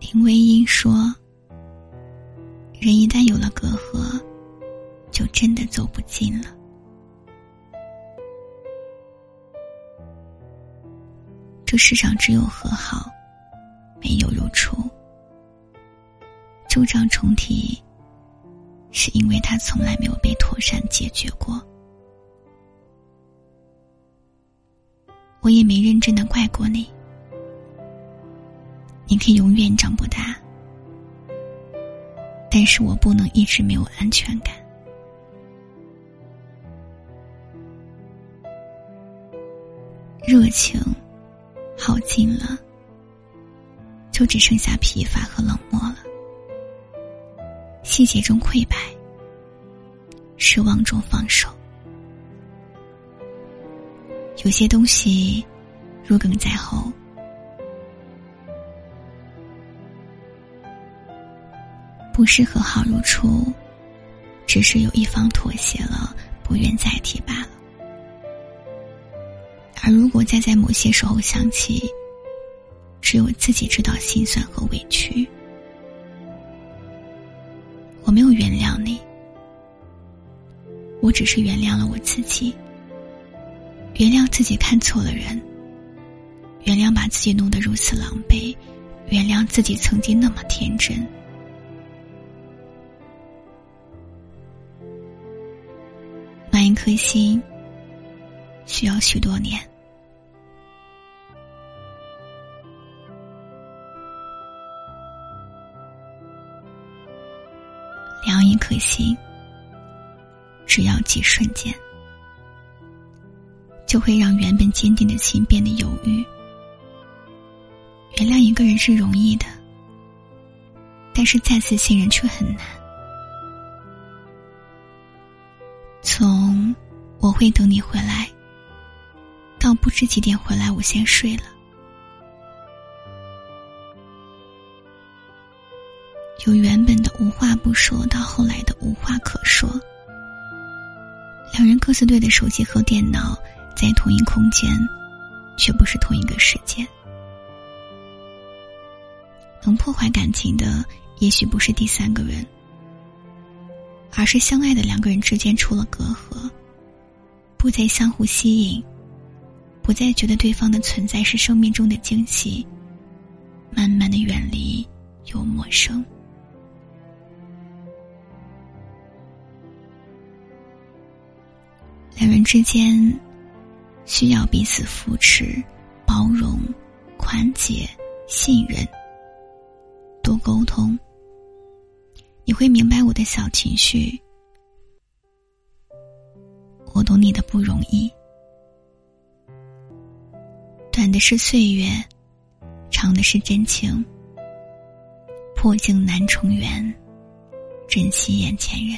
林徽因说：“人一旦有了隔阂，就真的走不近了。这世上只有和好，没有如初。旧账重提，是因为他从来没有被妥善解决过。我也没认真的怪过你。”你可以永远长不大，但是我不能一直没有安全感。热情耗尽了，就只剩下疲乏和冷漠了。细节中溃败，失望中放手。有些东西，如鲠在喉。不是和好如初，只是有一方妥协了，不愿再提罢了。而如果再在某些时候想起，只有自己知道心酸和委屈。我没有原谅你，我只是原谅了我自己，原谅自己看错了人，原谅把自己弄得如此狼狈，原谅自己曾经那么天真。颗心需要许多年，凉一颗心只要几瞬间，就会让原本坚定的心变得犹豫。原谅一个人是容易的，但是再次信任却很难。会等你回来，到不知几点回来，我先睡了。由原本的无话不说，到后来的无话可说。两人各自对着手机和电脑，在同一空间，却不是同一个时间。能破坏感情的，也许不是第三个人。而是相爱的两个人之间出了隔阂，不再相互吸引，不再觉得对方的存在是生命中的惊喜，慢慢的远离又陌生。两人之间需要彼此扶持、包容、宽解、信任，多沟通。你会明白我的小情绪，懂你的不容易。短的是岁月，长的是真情。破镜难重圆，珍惜眼前人。